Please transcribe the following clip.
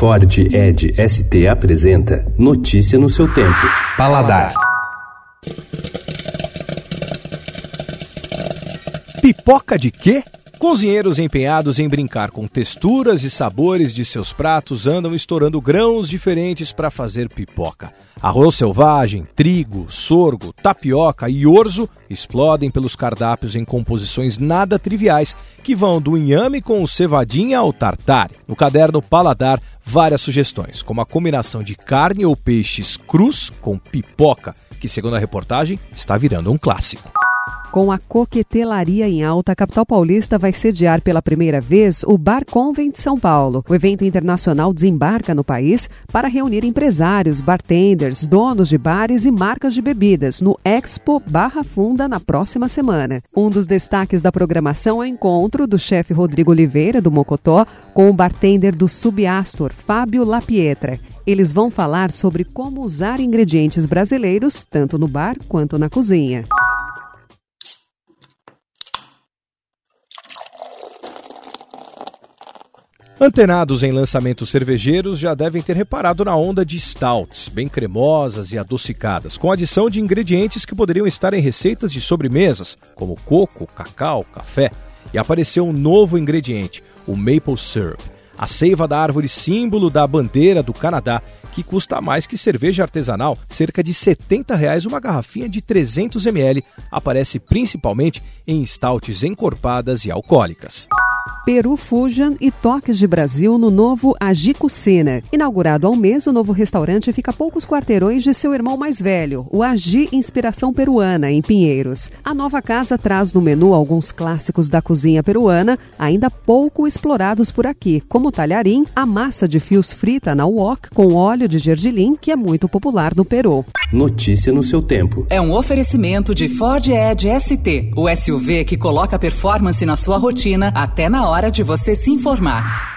Ford Ed ST apresenta Notícia no seu tempo. Paladar. Pipoca de quê? Cozinheiros empenhados em brincar com texturas e sabores de seus pratos andam estourando grãos diferentes para fazer pipoca. Arroz selvagem, trigo, sorgo, tapioca e orzo explodem pelos cardápios em composições nada triviais, que vão do inhame com cevadinha ao tartare. No caderno Paladar, várias sugestões, como a combinação de carne ou peixes crus com pipoca, que, segundo a reportagem, está virando um clássico. Com a Coquetelaria em Alta, a capital paulista vai sediar pela primeira vez o Bar Convent São Paulo. O evento internacional desembarca no país para reunir empresários, bartenders, donos de bares e marcas de bebidas no Expo Barra Funda na próxima semana. Um dos destaques da programação é o encontro do chefe Rodrigo Oliveira, do Mocotó, com o bartender do Subastor, Fábio Lapietra. Eles vão falar sobre como usar ingredientes brasileiros, tanto no bar quanto na cozinha. Antenados em lançamentos cervejeiros já devem ter reparado na onda de stouts, bem cremosas e adocicadas, com adição de ingredientes que poderiam estar em receitas de sobremesas, como coco, cacau, café. E apareceu um novo ingrediente, o maple syrup, a seiva da árvore símbolo da bandeira do Canadá, que custa mais que cerveja artesanal, cerca de 70 reais uma garrafinha de 300 ml, aparece principalmente em stouts encorpadas e alcoólicas. Peru Fujan e Toques de Brasil no novo Agicucena. Inaugurado há um mês, o novo restaurante fica a poucos quarteirões de seu irmão mais velho, o Agi Inspiração Peruana, em Pinheiros. A nova casa traz no menu alguns clássicos da cozinha peruana, ainda pouco explorados por aqui, como o talharim, a massa de fios frita na wok com óleo de gergelim, que é muito popular no Peru. Notícia no seu tempo. É um oferecimento de Ford Edge ST, o SUV que coloca performance na sua rotina até na hora de você se informar.